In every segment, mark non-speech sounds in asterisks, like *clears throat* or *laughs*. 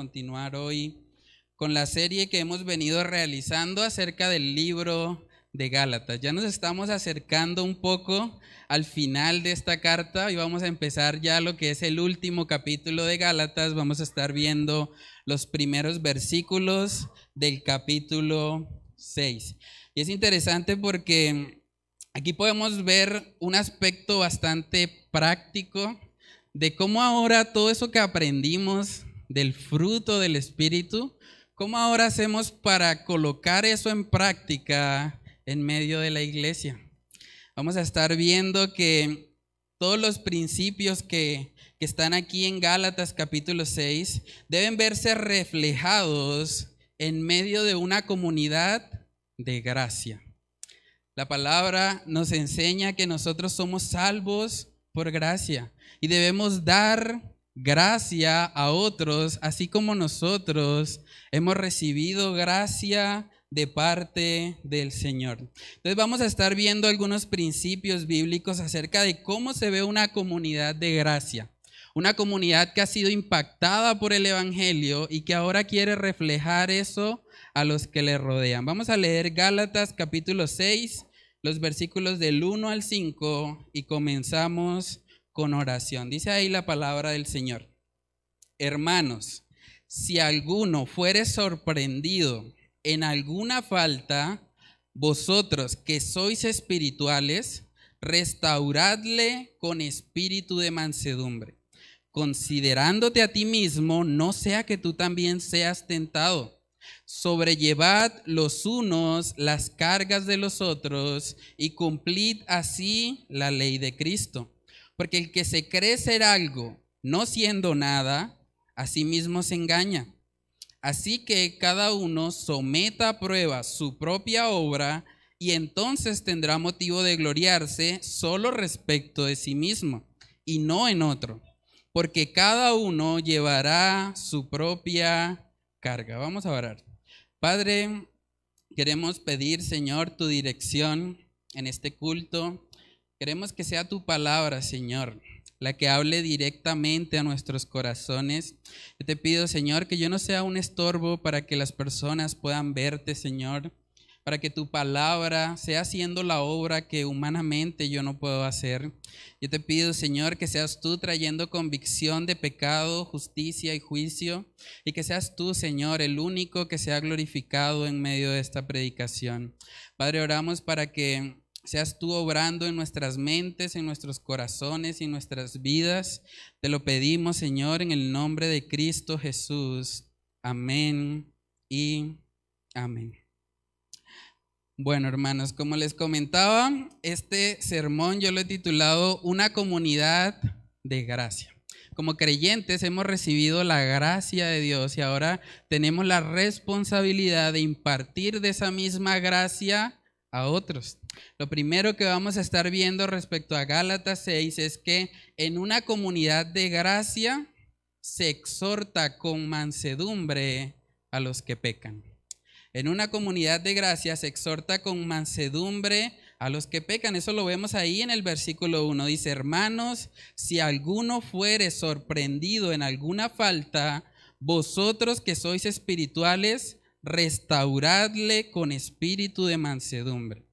continuar hoy con la serie que hemos venido realizando acerca del libro de Gálatas. Ya nos estamos acercando un poco al final de esta carta y vamos a empezar ya lo que es el último capítulo de Gálatas. Vamos a estar viendo los primeros versículos del capítulo 6. Y es interesante porque aquí podemos ver un aspecto bastante práctico de cómo ahora todo eso que aprendimos del fruto del Espíritu, cómo ahora hacemos para colocar eso en práctica en medio de la iglesia. Vamos a estar viendo que todos los principios que, que están aquí en Gálatas capítulo 6 deben verse reflejados en medio de una comunidad de gracia. La palabra nos enseña que nosotros somos salvos por gracia y debemos dar gracia a otros, así como nosotros hemos recibido gracia de parte del Señor. Entonces vamos a estar viendo algunos principios bíblicos acerca de cómo se ve una comunidad de gracia. Una comunidad que ha sido impactada por el Evangelio y que ahora quiere reflejar eso a los que le rodean. Vamos a leer Gálatas capítulo 6, los versículos del 1 al 5 y comenzamos con oración. Dice ahí la palabra del Señor. Hermanos, si alguno fuere sorprendido en alguna falta, vosotros que sois espirituales, restauradle con espíritu de mansedumbre, considerándote a ti mismo, no sea que tú también seas tentado. Sobrellevad los unos las cargas de los otros y cumplid así la ley de Cristo. Porque el que se cree ser algo, no siendo nada, a sí mismo se engaña. Así que cada uno someta a prueba su propia obra y entonces tendrá motivo de gloriarse solo respecto de sí mismo y no en otro, porque cada uno llevará su propia carga. Vamos a orar. Padre, queremos pedir, Señor, tu dirección en este culto. Queremos que sea tu palabra, Señor, la que hable directamente a nuestros corazones. Yo te pido, Señor, que yo no sea un estorbo para que las personas puedan verte, Señor, para que tu palabra sea haciendo la obra que humanamente yo no puedo hacer. Yo te pido, Señor, que seas tú trayendo convicción de pecado, justicia y juicio, y que seas tú, Señor, el único que sea glorificado en medio de esta predicación. Padre, oramos para que seas tú obrando en nuestras mentes, en nuestros corazones y en nuestras vidas. Te lo pedimos, Señor, en el nombre de Cristo Jesús. Amén y amén. Bueno, hermanos, como les comentaba, este sermón yo lo he titulado Una comunidad de gracia. Como creyentes hemos recibido la gracia de Dios y ahora tenemos la responsabilidad de impartir de esa misma gracia a otros. Lo primero que vamos a estar viendo respecto a Gálatas 6 es que en una comunidad de gracia se exhorta con mansedumbre a los que pecan. En una comunidad de gracia se exhorta con mansedumbre a los que pecan. Eso lo vemos ahí en el versículo 1. Dice, hermanos, si alguno fuere sorprendido en alguna falta, vosotros que sois espirituales, restauradle con espíritu de mansedumbre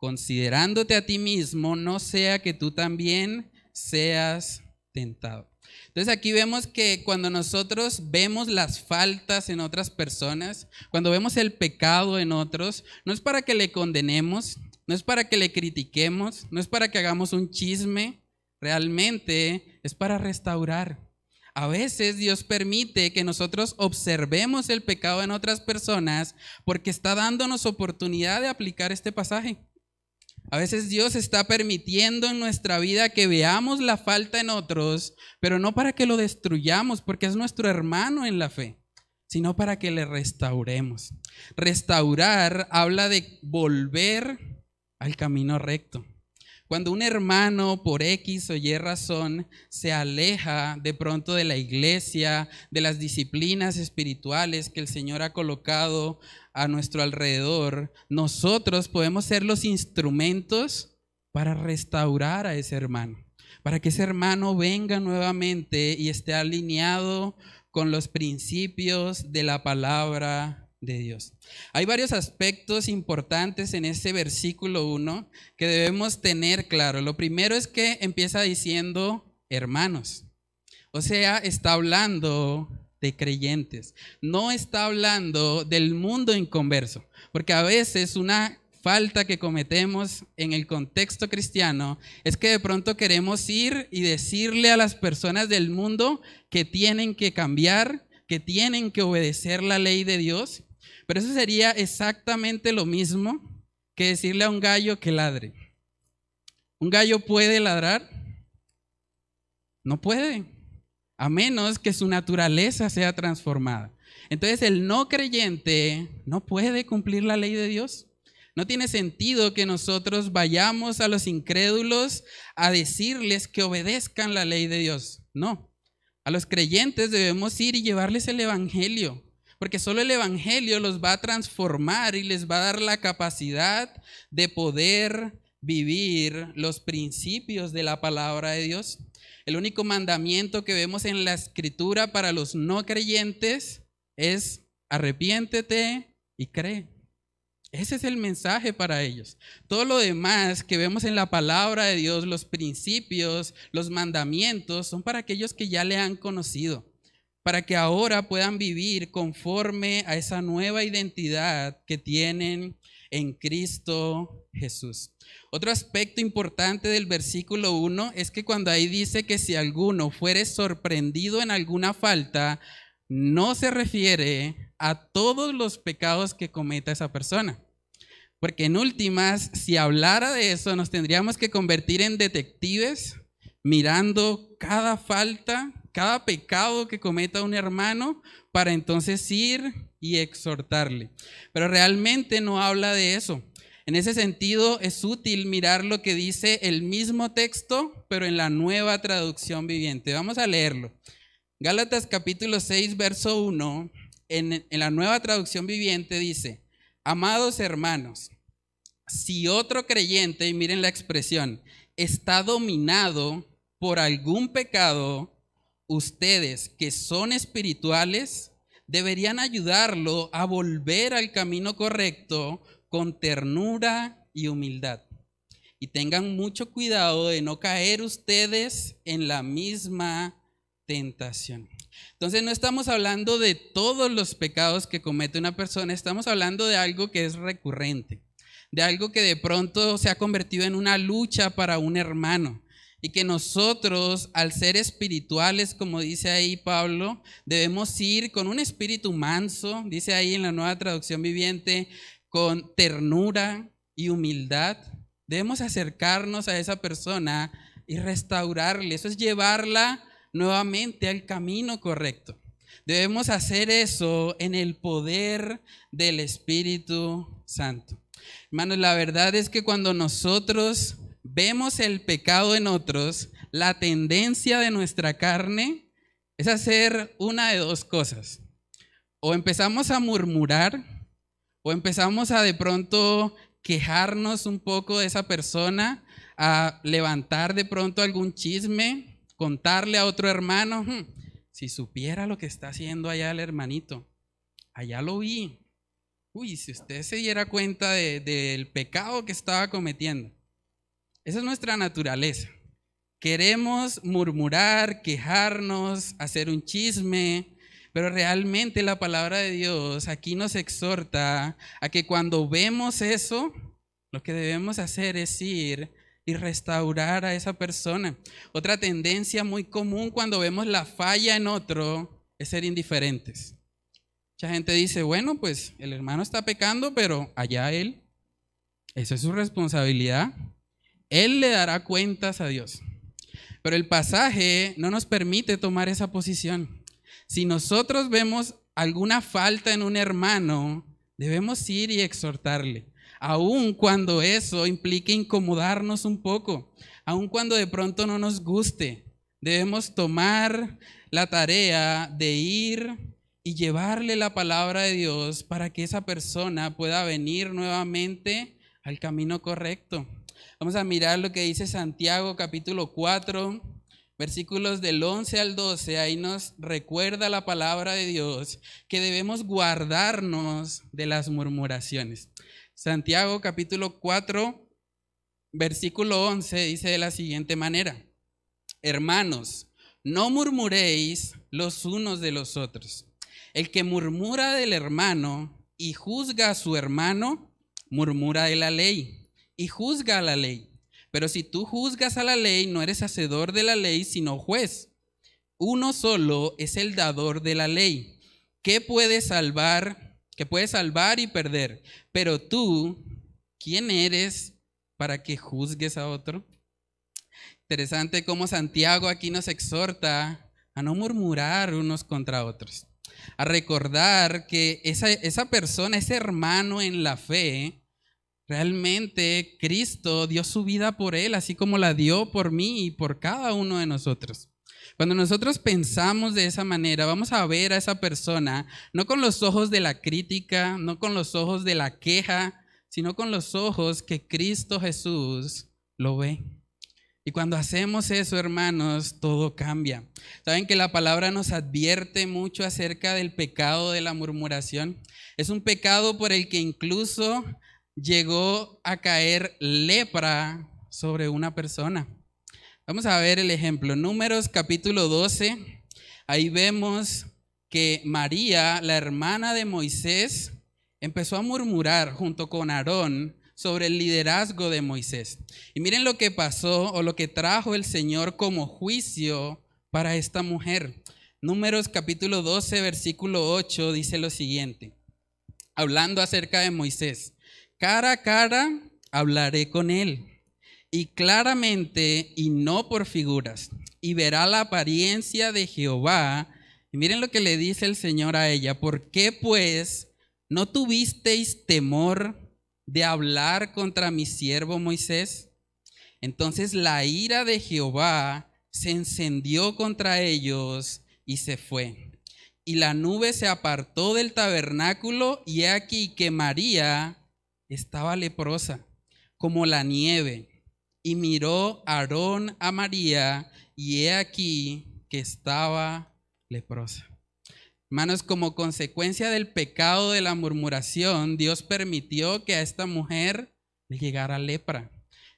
considerándote a ti mismo, no sea que tú también seas tentado. Entonces aquí vemos que cuando nosotros vemos las faltas en otras personas, cuando vemos el pecado en otros, no es para que le condenemos, no es para que le critiquemos, no es para que hagamos un chisme, realmente es para restaurar. A veces Dios permite que nosotros observemos el pecado en otras personas porque está dándonos oportunidad de aplicar este pasaje. A veces Dios está permitiendo en nuestra vida que veamos la falta en otros, pero no para que lo destruyamos, porque es nuestro hermano en la fe, sino para que le restauremos. Restaurar habla de volver al camino recto. Cuando un hermano por X o Y razón se aleja de pronto de la iglesia, de las disciplinas espirituales que el Señor ha colocado a nuestro alrededor, nosotros podemos ser los instrumentos para restaurar a ese hermano, para que ese hermano venga nuevamente y esté alineado con los principios de la palabra de Dios. Hay varios aspectos importantes en este versículo 1 que debemos tener claro. Lo primero es que empieza diciendo hermanos. O sea, está hablando de creyentes. No está hablando del mundo inconverso, porque a veces una falta que cometemos en el contexto cristiano es que de pronto queremos ir y decirle a las personas del mundo que tienen que cambiar, que tienen que obedecer la ley de Dios, pero eso sería exactamente lo mismo que decirle a un gallo que ladre. ¿Un gallo puede ladrar? No puede, a menos que su naturaleza sea transformada. Entonces el no creyente no puede cumplir la ley de Dios. No tiene sentido que nosotros vayamos a los incrédulos a decirles que obedezcan la ley de Dios. No. A los creyentes debemos ir y llevarles el Evangelio, porque solo el Evangelio los va a transformar y les va a dar la capacidad de poder vivir los principios de la palabra de Dios. El único mandamiento que vemos en la escritura para los no creyentes es arrepiéntete y cree. Ese es el mensaje para ellos. Todo lo demás que vemos en la palabra de Dios, los principios, los mandamientos, son para aquellos que ya le han conocido, para que ahora puedan vivir conforme a esa nueva identidad que tienen en Cristo Jesús. Otro aspecto importante del versículo 1 es que cuando ahí dice que si alguno fuere sorprendido en alguna falta, no se refiere a todos los pecados que cometa esa persona. Porque en últimas, si hablara de eso, nos tendríamos que convertir en detectives mirando cada falta, cada pecado que cometa un hermano, para entonces ir y exhortarle. Pero realmente no habla de eso. En ese sentido, es útil mirar lo que dice el mismo texto, pero en la nueva traducción viviente. Vamos a leerlo. Gálatas capítulo 6, verso 1 en, la nueva traducción viviente dice, amados hermanos, si otro creyente, y miren la expresión, está dominado por algún pecado, ustedes que son espirituales deberían ayudarlo a volver al camino correcto con ternura y humildad. Y tengan mucho cuidado de no caer ustedes en la misma tentación. Entonces no estamos hablando de todos los pecados que comete una persona, estamos hablando de algo que es recurrente, de algo que de pronto se ha convertido en una lucha para un hermano. Y que nosotros, al ser espirituales, como dice ahí Pablo, debemos ir con un espíritu manso, dice ahí en la nueva traducción viviente, con ternura y humildad. Debemos acercarnos a esa persona y restaurarle. Eso es llevarla nuevamente al camino correcto. Debemos hacer eso en el poder del Espíritu Santo. Hermanos, la verdad es que cuando nosotros vemos el pecado en otros, la tendencia de nuestra carne es hacer una de dos cosas. O empezamos a murmurar, o empezamos a de pronto quejarnos un poco de esa persona, a levantar de pronto algún chisme, contarle a otro hermano, hmm, si supiera lo que está haciendo allá el hermanito, allá lo vi. Uy, si usted se diera cuenta del pecado que estaba cometiendo. Esa es nuestra naturaleza. Queremos murmurar, quejarnos, hacer un chisme, pero realmente la palabra de Dios aquí nos exhorta a que cuando vemos eso, lo que debemos hacer es ir y restaurar a esa persona. Otra tendencia muy común cuando vemos la falla en otro es ser indiferentes. Mucha gente dice, bueno, pues el hermano está pecando, pero allá él, esa es su responsabilidad. Él le dará cuentas a Dios. Pero el pasaje no nos permite tomar esa posición. Si nosotros vemos alguna falta en un hermano, debemos ir y exhortarle aun cuando eso implique incomodarnos un poco, aun cuando de pronto no nos guste, debemos tomar la tarea de ir y llevarle la palabra de Dios para que esa persona pueda venir nuevamente al camino correcto. Vamos a mirar lo que dice Santiago capítulo 4, versículos del 11 al 12, ahí nos recuerda la palabra de Dios que debemos guardarnos de las murmuraciones. Santiago capítulo 4, versículo 11 dice de la siguiente manera, hermanos, no murmuréis los unos de los otros. El que murmura del hermano y juzga a su hermano, murmura de la ley y juzga a la ley. Pero si tú juzgas a la ley, no eres hacedor de la ley, sino juez. Uno solo es el dador de la ley. ¿Qué puede salvar? Que puede salvar y perder. Pero tú, ¿quién eres para que juzgues a otro? Interesante cómo Santiago aquí nos exhorta a no murmurar unos contra otros, a recordar que esa, esa persona, ese hermano en la fe, Realmente Cristo dio su vida por él, así como la dio por mí y por cada uno de nosotros. Cuando nosotros pensamos de esa manera, vamos a ver a esa persona no con los ojos de la crítica, no con los ojos de la queja, sino con los ojos que Cristo Jesús lo ve. Y cuando hacemos eso, hermanos, todo cambia. Saben que la palabra nos advierte mucho acerca del pecado de la murmuración. Es un pecado por el que incluso llegó a caer lepra sobre una persona. Vamos a ver el ejemplo. Números capítulo 12. Ahí vemos que María, la hermana de Moisés, empezó a murmurar junto con Aarón sobre el liderazgo de Moisés. Y miren lo que pasó o lo que trajo el Señor como juicio para esta mujer. Números capítulo 12, versículo 8 dice lo siguiente, hablando acerca de Moisés. Cara a cara hablaré con él, y claramente y no por figuras, y verá la apariencia de Jehová. Y miren lo que le dice el Señor a ella, ¿por qué pues no tuvisteis temor de hablar contra mi siervo Moisés? Entonces la ira de Jehová se encendió contra ellos y se fue. Y la nube se apartó del tabernáculo y he aquí que María estaba leprosa, como la nieve. Y miró Aarón a María, y he aquí que estaba leprosa. Hermanos, como consecuencia del pecado de la murmuración, Dios permitió que a esta mujer le llegara lepra.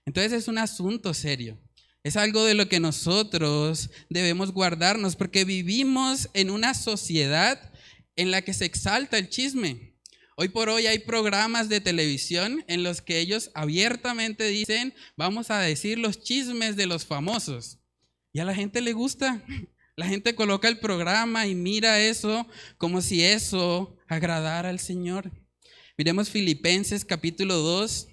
Entonces es un asunto serio. Es algo de lo que nosotros debemos guardarnos porque vivimos en una sociedad en la que se exalta el chisme. Hoy por hoy hay programas de televisión en los que ellos abiertamente dicen, vamos a decir los chismes de los famosos. Y a la gente le gusta. *laughs* La gente coloca el programa y mira eso como si eso agradara al Señor. Miremos Filipenses capítulo 2.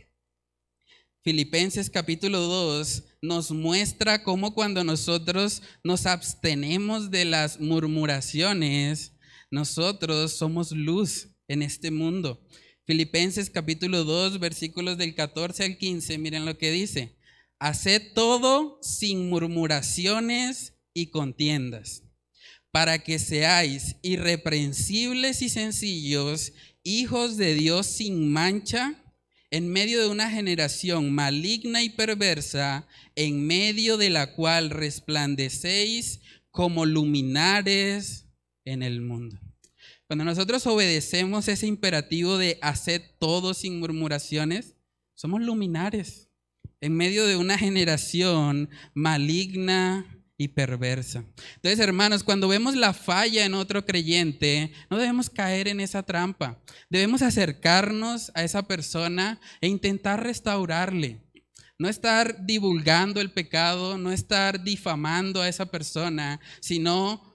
Filipenses capítulo 2 nos muestra cómo cuando nosotros nos abstenemos de las murmuraciones, nosotros somos luz en este mundo. Filipenses capítulo 2, versículos del 14 al 15, miren lo que dice. Haced todo sin murmuraciones y contiendas, para que seáis irreprensibles y sencillos, hijos de Dios sin mancha, en medio de una generación maligna y perversa, en medio de la cual resplandecéis como luminares en el mundo. Cuando nosotros obedecemos ese imperativo de hacer todo sin murmuraciones, somos luminares en medio de una generación maligna y perversa. Entonces, hermanos, cuando vemos la falla en otro creyente, no debemos caer en esa trampa. Debemos acercarnos a esa persona e intentar restaurarle. No estar divulgando el pecado, no estar difamando a esa persona, sino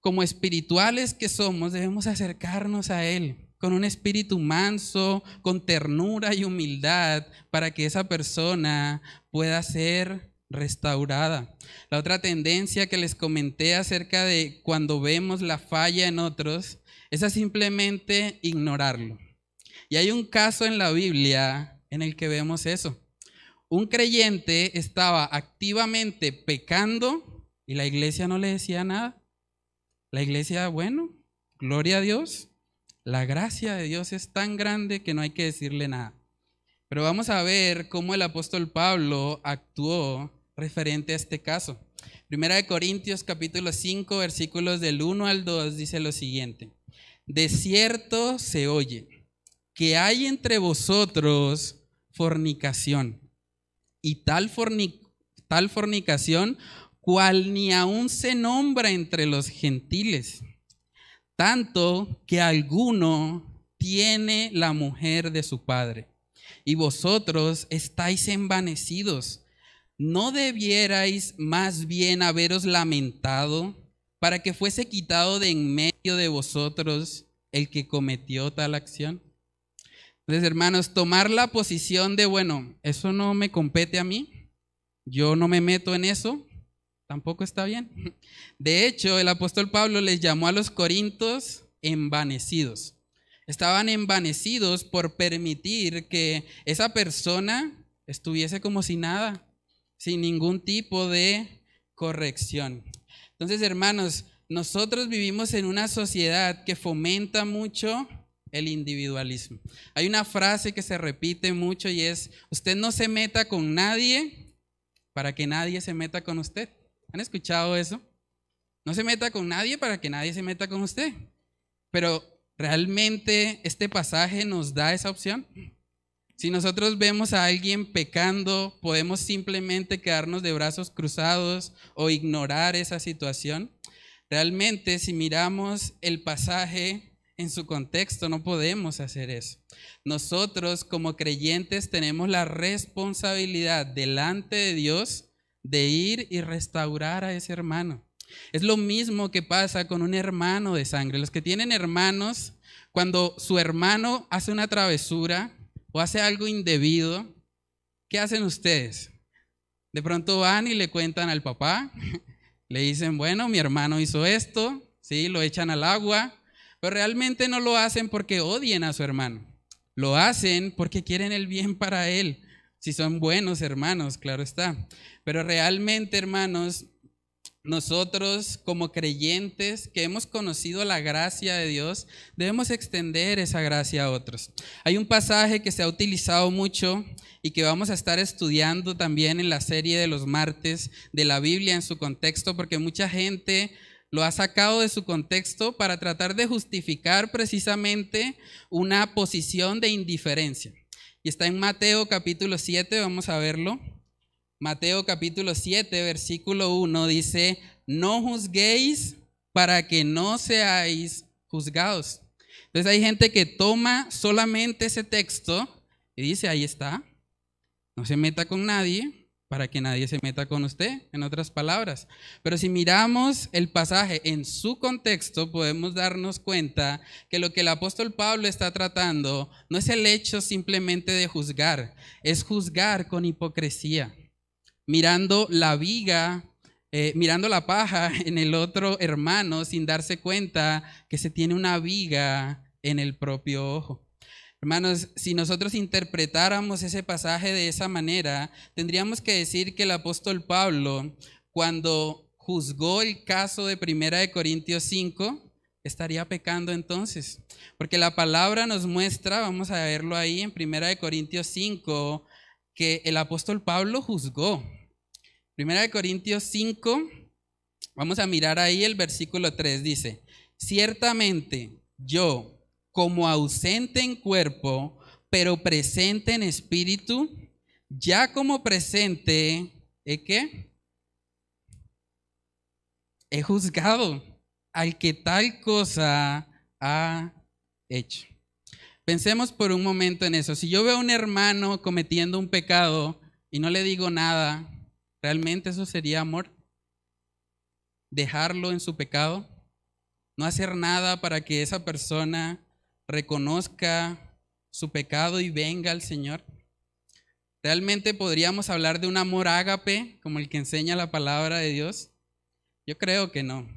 como espirituales que somos, debemos acercarnos a Él con un espíritu manso, con ternura y humildad, para que esa persona pueda ser restaurada. La otra tendencia que les comenté acerca de cuando vemos la falla en otros es a simplemente ignorarlo. Y hay un caso en la Biblia en el que vemos eso. Un creyente estaba activamente pecando y la iglesia no le decía nada. La iglesia, bueno, gloria a Dios. La gracia de Dios es tan grande que no hay que decirle nada. Pero vamos a ver cómo el apóstol Pablo actuó referente a este caso. Primera de Corintios capítulo 5 versículos del 1 al 2 dice lo siguiente. De cierto se oye que hay entre vosotros fornicación y tal, tal fornicación cual ni aún se nombra entre los gentiles, tanto que alguno tiene la mujer de su padre y vosotros estáis envanecidos. ¿No debierais más bien haberos lamentado para que fuese quitado de en medio de vosotros el que cometió tal acción? Entonces, hermanos, tomar la posición de, bueno, eso no me compete a mí, yo no me meto en eso, tampoco está bien. De hecho, el apóstol Pablo les llamó a los corintios envanecidos. Estaban envanecidos por permitir que esa persona estuviese como si nada, sin ningún tipo de corrección. Entonces, hermanos, nosotros vivimos en una sociedad que fomenta mucho el individualismo. Hay una frase que se repite mucho y es, usted no se meta con nadie para que nadie se meta con usted. ¿Han escuchado eso? No se meta con nadie para que nadie se meta con usted. Pero ¿Realmente este pasaje nos da esa opción? Si nosotros vemos a alguien pecando, ¿podemos simplemente quedarnos de brazos cruzados o ignorar esa situación? Realmente, si miramos el pasaje en su contexto, no podemos hacer eso. Nosotros como creyentes tenemos la responsabilidad delante de Dios de ir y restaurar a ese hermano. Es lo mismo que pasa con un hermano de sangre. Los que tienen hermanos, cuando su hermano hace una travesura o hace algo indebido, ¿qué hacen ustedes? De pronto van y le cuentan al papá, *laughs* le dicen, bueno, mi hermano hizo esto, sí, lo echan al agua, pero realmente no lo hacen porque odien a su hermano. Lo hacen porque quieren el bien para él. Si son buenos hermanos, claro está. Pero realmente, hermanos, nosotros como creyentes que hemos conocido la gracia de Dios, debemos extender esa gracia a otros. Hay un pasaje que se ha utilizado mucho y que vamos a estar estudiando también en la serie de los martes de la Biblia en su contexto, porque mucha gente lo ha sacado de su contexto para tratar de justificar precisamente una posición de indiferencia. Y está en Mateo capítulo 7, vamos a verlo. Mateo capítulo 7, versículo 1 dice, no juzguéis para que no seáis juzgados. Entonces hay gente que toma solamente ese texto y dice, ahí está, no se meta con nadie para que nadie se meta con usted, en otras palabras. Pero si miramos el pasaje en su contexto, podemos darnos cuenta que lo que el apóstol Pablo está tratando no es el hecho simplemente de juzgar, es juzgar con hipocresía mirando la viga, eh, mirando la paja *laughs* en el otro hermano sin darse cuenta que se tiene una viga en el propio ojo. Hermanos, si nosotros interpretáramos ese pasaje de esa manera, tendríamos que decir que el apóstol Pablo, cuando juzgó el caso de Primera de Corintios 5, estaría pecando entonces. Porque la palabra nos muestra, vamos a verlo ahí en Primera de Corintios 5, que el apóstol Pablo juzgó. Primera de Corintios 5, vamos a mirar ahí el versículo 3, dice, ciertamente yo, como ausente en cuerpo, pero presente en espíritu, ya como presente, ¿eh qué? He juzgado al que tal cosa ha hecho. Pensemos por un momento en eso. Si yo veo a un hermano cometiendo un pecado y no le digo nada, ¿Realmente eso sería amor? ¿Dejarlo en su pecado? ¿No hacer nada para que esa persona reconozca su pecado y venga al Señor? ¿Realmente podríamos hablar de un amor ágape como el que enseña la palabra de Dios? Yo creo que no.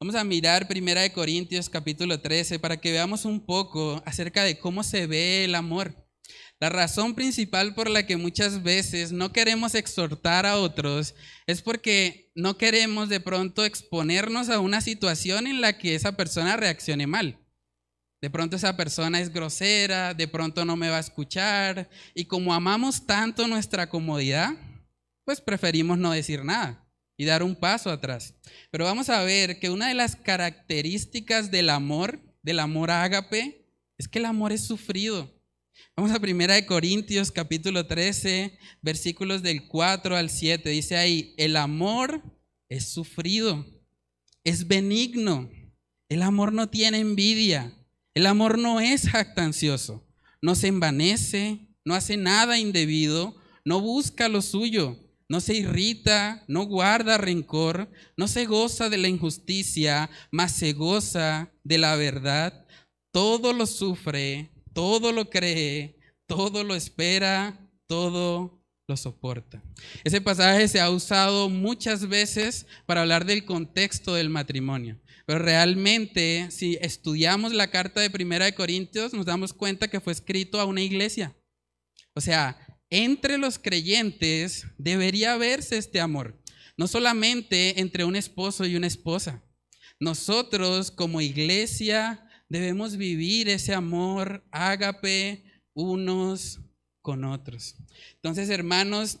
Vamos a mirar Primera de Corintios capítulo 13 para que veamos un poco acerca de cómo se ve el amor. La razón principal por la que muchas veces no queremos exhortar a otros es porque no queremos de pronto exponernos a una situación en la que esa persona reaccione mal. De pronto esa persona es grosera, de pronto no me va a escuchar y como amamos tanto nuestra comodidad, pues preferimos no decir nada y dar un paso atrás. Pero vamos a ver que una de las características del amor, del amor ágape, es que el amor es sufrido. Vamos a primera de Corintios capítulo 13, versículos del 4 al 7. Dice ahí, el amor es sufrido, es benigno. El amor no tiene envidia. El amor no es jactancioso. No se envanece, no hace nada indebido, no busca lo suyo, no se irrita, no guarda rencor, no se goza de la injusticia, mas se goza de la verdad. Todo lo sufre, todo lo cree, todo lo espera, todo lo soporta. Ese pasaje se ha usado muchas veces para hablar del contexto del matrimonio. Pero realmente, si estudiamos la carta de Primera de Corintios, nos damos cuenta que fue escrito a una iglesia. O sea, entre los creyentes debería verse este amor, no solamente entre un esposo y una esposa. Nosotros como iglesia debemos vivir ese amor ágape unos con otros. Entonces, hermanos,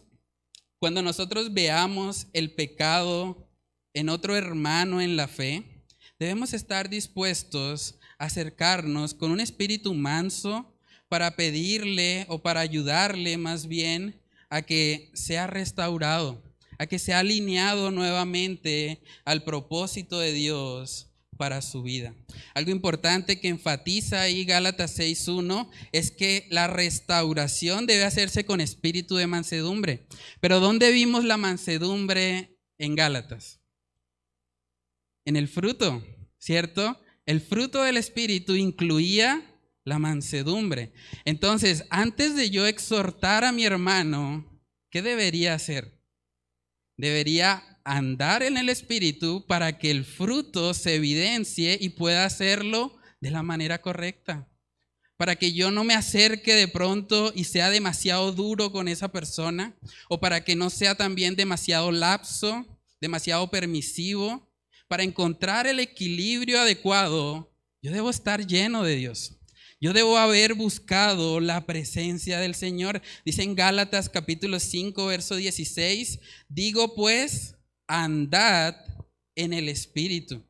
cuando nosotros veamos el pecado en otro hermano en la fe, debemos estar dispuestos a acercarnos con un espíritu manso para pedirle o para ayudarle más bien a que sea restaurado, a que sea alineado nuevamente al propósito de Dios para su vida. Algo importante que enfatiza ahí Gálatas 6.1 es que la restauración debe hacerse con espíritu de mansedumbre. Pero ¿dónde vimos la mansedumbre en Gálatas? En el fruto, ¿cierto? El fruto del espíritu incluía la mansedumbre. Entonces, antes de yo exhortar a mi hermano, ¿qué debería hacer? Debería andar en el Espíritu para que el fruto se evidencie y pueda hacerlo de la manera correcta. Para que yo no me acerque de pronto y sea demasiado duro con esa persona, o para que no sea también demasiado lapso, demasiado permisivo. Para encontrar el equilibrio adecuado, yo debo estar lleno de Dios. Yo debo haber buscado la presencia del Señor. Dice en Gálatas capítulo 5, verso 16, digo pues, andad en el Espíritu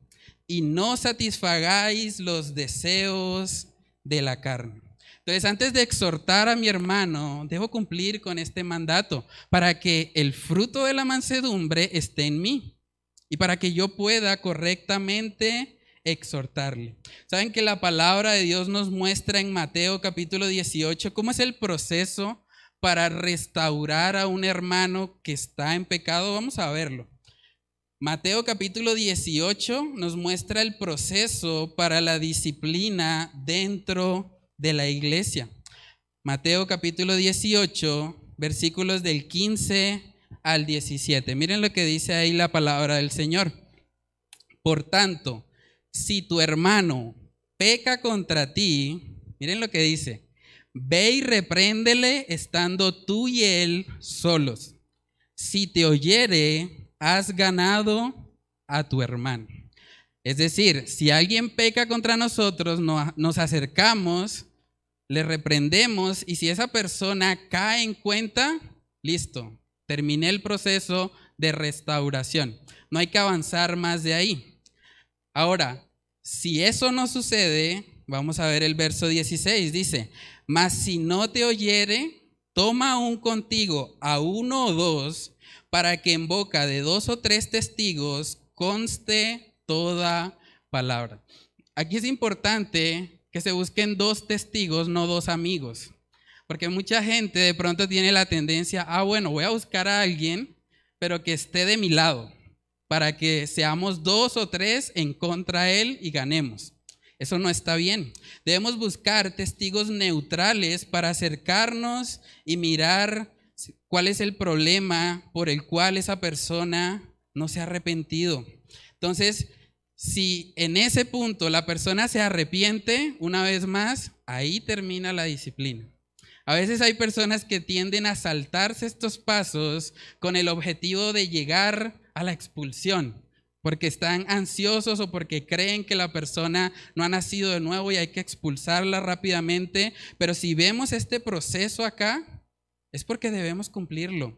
y no satisfagáis los deseos de la carne. Entonces, antes de exhortar a mi hermano, debo cumplir con este mandato para que el fruto de la mansedumbre esté en mí y para que yo pueda correctamente exhortarle. Saben que la palabra de Dios nos muestra en Mateo capítulo 18 cómo es el proceso para restaurar a un hermano que está en pecado. Vamos a verlo. Mateo capítulo 18 nos muestra el proceso para la disciplina dentro de la iglesia. Mateo capítulo 18, versículos del 15 al 17. Miren lo que dice ahí la palabra del Señor. Por tanto, si tu hermano peca contra ti, miren lo que dice, ve y repréndele estando tú y él solos. Si te oyere, has ganado a tu hermano. Es decir, si alguien peca contra nosotros, nos acercamos, le reprendemos y si esa persona cae en cuenta, listo, terminé el proceso de restauración. No hay que avanzar más de ahí. Ahora, si eso no sucede, vamos a ver el verso 16, dice, mas si no te oyere, toma aún contigo a uno o dos para que en boca de dos o tres testigos conste toda palabra. Aquí es importante que se busquen dos testigos, no dos amigos. Porque mucha gente de pronto tiene la tendencia, ah, bueno, voy a buscar a alguien, pero que esté de mi lado, para que seamos dos o tres en contra de él y ganemos. Eso no está bien. Debemos buscar testigos neutrales para acercarnos y mirar cuál es el problema por el cual esa persona no se ha arrepentido. Entonces, si en ese punto la persona se arrepiente, una vez más, ahí termina la disciplina. A veces hay personas que tienden a saltarse estos pasos con el objetivo de llegar a la expulsión, porque están ansiosos o porque creen que la persona no ha nacido de nuevo y hay que expulsarla rápidamente. Pero si vemos este proceso acá, es porque debemos cumplirlo.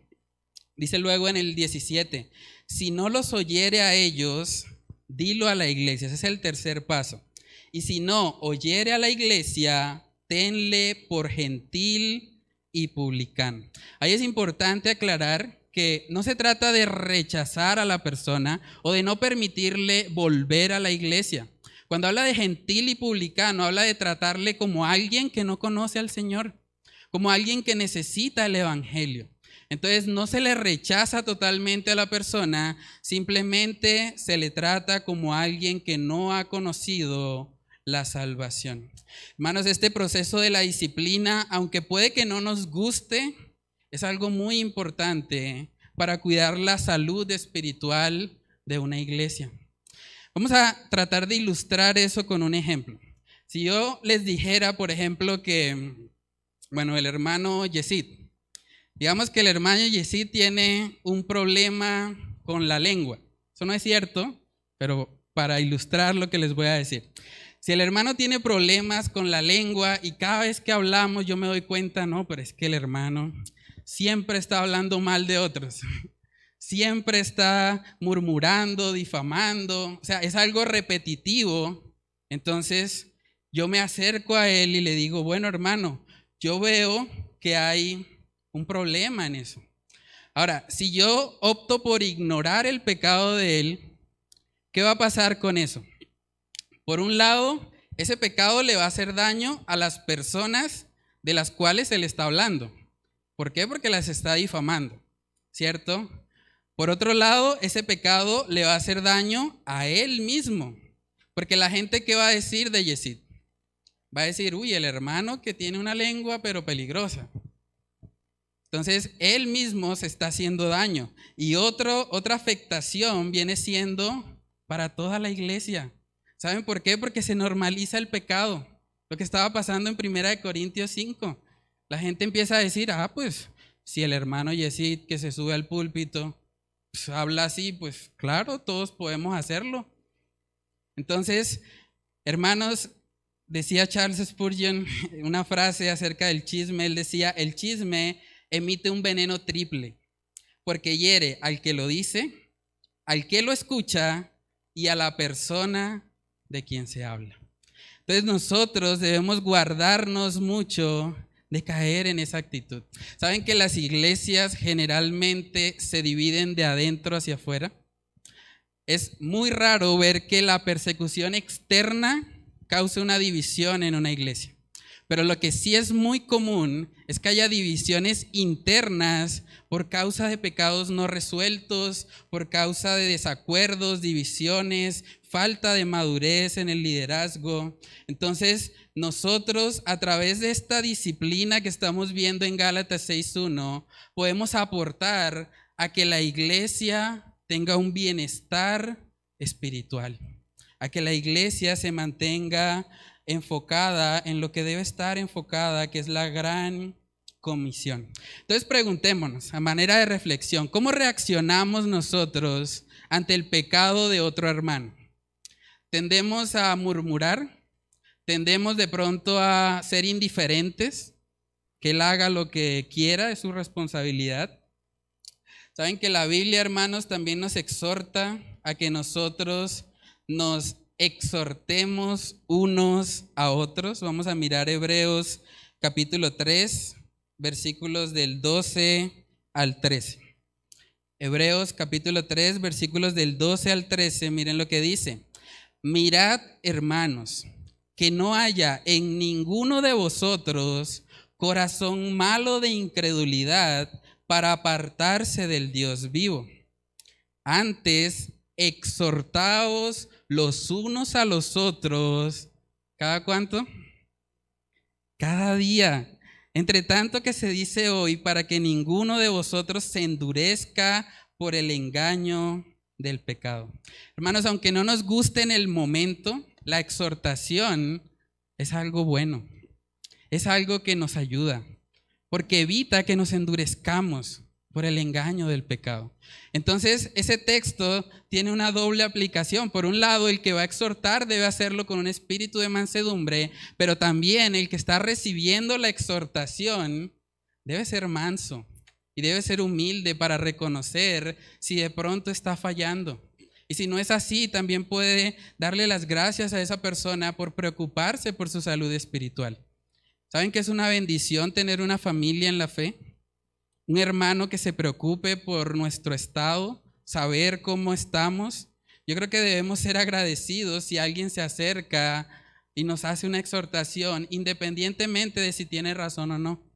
Dice luego en el 17, si no los oyere a ellos, dilo a la iglesia. Ese es el tercer paso. Y si no oyere a la iglesia, tenle por gentil y publicano. Ahí es importante aclarar que no se trata de rechazar a la persona o de no permitirle volver a la iglesia. Cuando habla de gentil y publicano, habla de tratarle como alguien que no conoce al Señor, como alguien que necesita el Evangelio. Entonces no se le rechaza totalmente a la persona, simplemente se le trata como alguien que no ha conocido la salvación. Hermanos, este proceso de la disciplina, aunque puede que no nos guste, es algo muy importante para cuidar la salud espiritual de una iglesia. Vamos a tratar de ilustrar eso con un ejemplo. Si yo les dijera, por ejemplo, que, bueno, el hermano Yesid, Digamos que el hermano Yesid tiene un problema con la lengua. Eso no es cierto, pero para ilustrar lo que les voy a decir. Si el hermano tiene problemas con la lengua y cada vez que hablamos yo me doy cuenta, no, pero es que el hermano siempre está hablando mal de otros. *laughs* Siempre está murmurando, difamando. O sea, es algo repetitivo. Entonces yo me acerco a él y le digo, bueno hermano, yo veo que hay un problema en eso. Ahora, si yo opto por ignorar el pecado de él, ¿qué va a pasar con eso? Por un lado, ese pecado le va a hacer daño a las personas de las cuales él está hablando. ¿Por qué? Porque las está difamando, ¿cierto? Por otro lado, ese pecado le va a hacer daño a él mismo. Porque la gente, ¿qué va a decir de Yesid? Va a decir, uy, el hermano que tiene una lengua pero peligrosa. Entonces, él mismo se está haciendo daño. Y otra afectación viene siendo para toda la iglesia. ¿Saben por qué? Porque se normaliza el pecado. Lo que estaba pasando en 1 Corintios 5. La gente empieza a decir, ah, pues, si el hermano Yesid que se sube al púlpito pues, habla así, pues claro, todos podemos hacerlo. Entonces, hermanos, decía Charles Spurgeon *laughs* una frase acerca del chisme. Él decía, el chisme emite un veneno triple, porque hiere al que lo dice, al que lo escucha y a la persona de quien se habla. Entonces nosotros debemos guardarnos mucho de caer en esa actitud. ¿Saben que las iglesias generalmente se dividen de adentro hacia afuera? Es muy raro ver que la persecución externa cause una división en una iglesia. Pero lo que sí es muy común es que haya divisiones internas por causa de pecados no resueltos, por causa de desacuerdos, divisiones, falta de madurez en el liderazgo. Entonces, nosotros a través de esta disciplina que estamos viendo en Gálatas 6.1, podemos aportar a que la iglesia tenga un bienestar espiritual, a que la iglesia se mantenga enfocada en lo que debe estar enfocada, que es la gran comisión. Entonces preguntémonos, a manera de reflexión, ¿cómo reaccionamos nosotros ante el pecado de otro hermano? ¿Tendemos a murmurar? ¿Tendemos de pronto a ser indiferentes? Que él haga lo que quiera, es su responsabilidad. Saben que la Biblia, hermanos, también nos exhorta a que nosotros nos exhortemos unos a otros. Vamos a mirar Hebreos capítulo 3, versículos del 12 al 13. Hebreos capítulo 3, versículos del 12 al 13, miren lo que dice. Mirad, hermanos, que no haya en ninguno de vosotros corazón malo de incredulidad para apartarse del Dios vivo. Antes, exhortaos los unos a los otros, ¿cada cuánto? Cada día. Entre tanto que se dice hoy, para que ninguno de vosotros se endurezca por el engaño del pecado. Hermanos, aunque no nos guste en el momento, la exhortación es algo bueno. Es algo que nos ayuda, porque evita que nos endurezcamos por el engaño del pecado. Entonces, ese texto tiene una doble aplicación. Por un lado, el que va a exhortar debe hacerlo con un espíritu de mansedumbre, pero también el que está recibiendo la exhortación debe ser manso, y debe ser humilde para reconocer si de pronto está fallando. Y si no es así, también puede darle las gracias a esa persona por preocuparse por su salud espiritual. ¿Saben que es una bendición tener una familia en la fe? Un hermano que se preocupe por nuestro estado, saber cómo estamos. Yo creo que debemos ser agradecidos si alguien se acerca y nos hace una exhortación, independientemente de si tiene razón o no.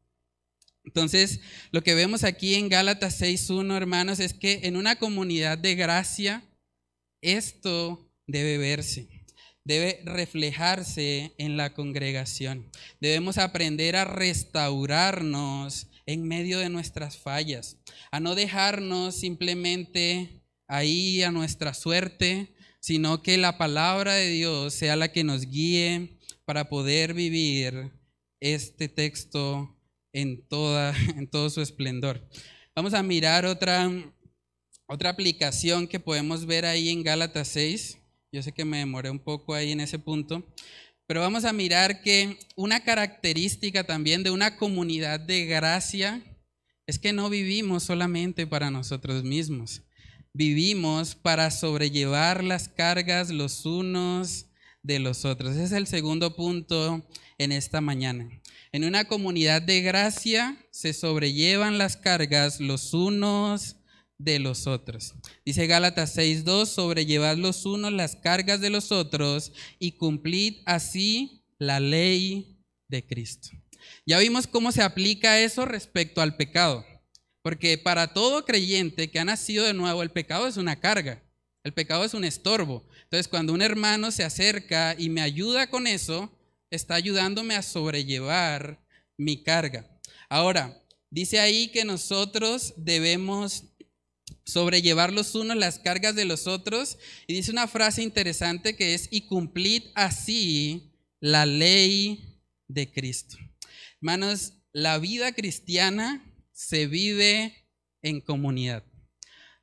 Entonces, lo que vemos aquí en Gálatas 6.1, hermanos, es que en una comunidad de gracia, esto debe verse, debe reflejarse en la congregación. Debemos aprender a restaurarnos en medio de nuestras fallas, a no dejarnos simplemente ahí a nuestra suerte, sino que la palabra de Dios sea la que nos guíe para poder vivir este texto en, toda, *laughs* en todo su esplendor. Vamos a mirar otra, otra aplicación que podemos ver ahí en Gálatas 6. Yo sé que me demoré un poco ahí en ese punto, pero vamos a mirar que una característica también de una comunidad de gracia es que no vivimos solamente para nosotros mismos, vivimos para sobrellevar las cargas los unos de los otros. Ese es el segundo punto en esta mañana. En una comunidad de gracia se sobrellevan las cargas los unos de los otros. Dice Gálatas 6.2, sobrellevad los unos las cargas de los otros y cumplid así la ley de Cristo. Ya vimos cómo se aplica eso respecto al pecado. Porque para todo creyente que ha nacido de nuevo, el pecado es una carga, el pecado es un estorbo. Entonces, cuando un hermano se acerca y me ayuda con eso, está ayudándome a sobrellevar mi carga. Ahora, dice ahí que nosotros debemos sobrellevar los unos las cargas de los otros. Y dice una frase interesante que es, y cumplid así la ley de Cristo. Hermanos, la vida cristiana se vive en comunidad.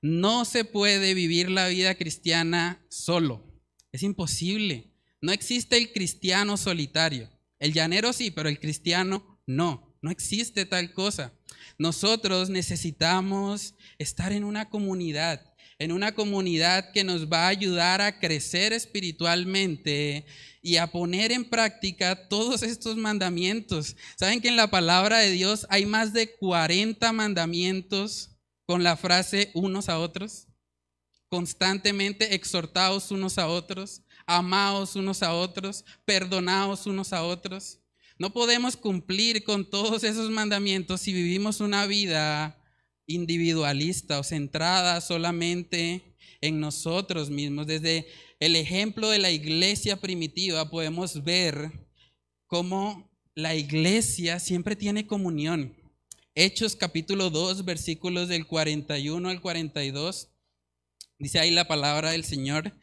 No se puede vivir la vida cristiana solo. Es imposible. No existe el cristiano solitario. El llanero sí, pero el cristiano no. No existe tal cosa. Nosotros necesitamos estar en una comunidad, en una comunidad que nos va a ayudar a crecer espiritualmente y a poner en práctica todos estos mandamientos. ¿Saben que en la palabra de Dios hay más de 40 mandamientos con la frase unos a otros? Constantemente exhortados unos a otros, amados unos a otros, perdonados unos a otros. No podemos cumplir con todos esos mandamientos si vivimos una vida individualista o centrada solamente en nosotros mismos. Desde el ejemplo de la iglesia primitiva podemos ver cómo la iglesia siempre tiene comunión. Hechos capítulo 2, versículos del 41 al 42. Dice ahí la palabra del Señor.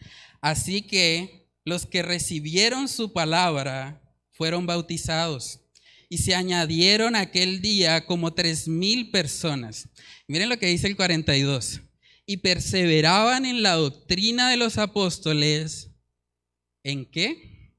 Así que los que recibieron su palabra fueron bautizados y se añadieron aquel día como tres mil personas. Miren lo que dice el 42 y perseveraban en la doctrina de los apóstoles. ¿En qué?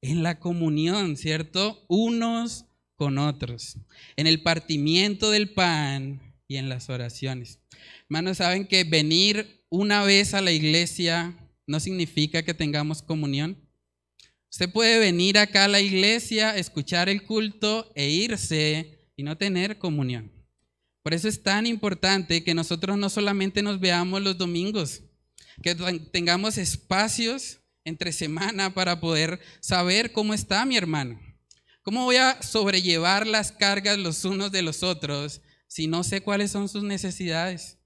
En la comunión, ¿cierto? Unos con otros, en el partimiento del pan y en las oraciones. Hermanos, saben que venir una vez a la iglesia no significa que tengamos comunión. Usted puede venir acá a la iglesia, escuchar el culto e irse y no tener comunión. Por eso es tan importante que nosotros no solamente nos veamos los domingos, que tengamos espacios entre semana para poder saber cómo está mi hermano. ¿Cómo voy a sobrellevar las cargas los unos de los otros si no sé cuáles son sus necesidades?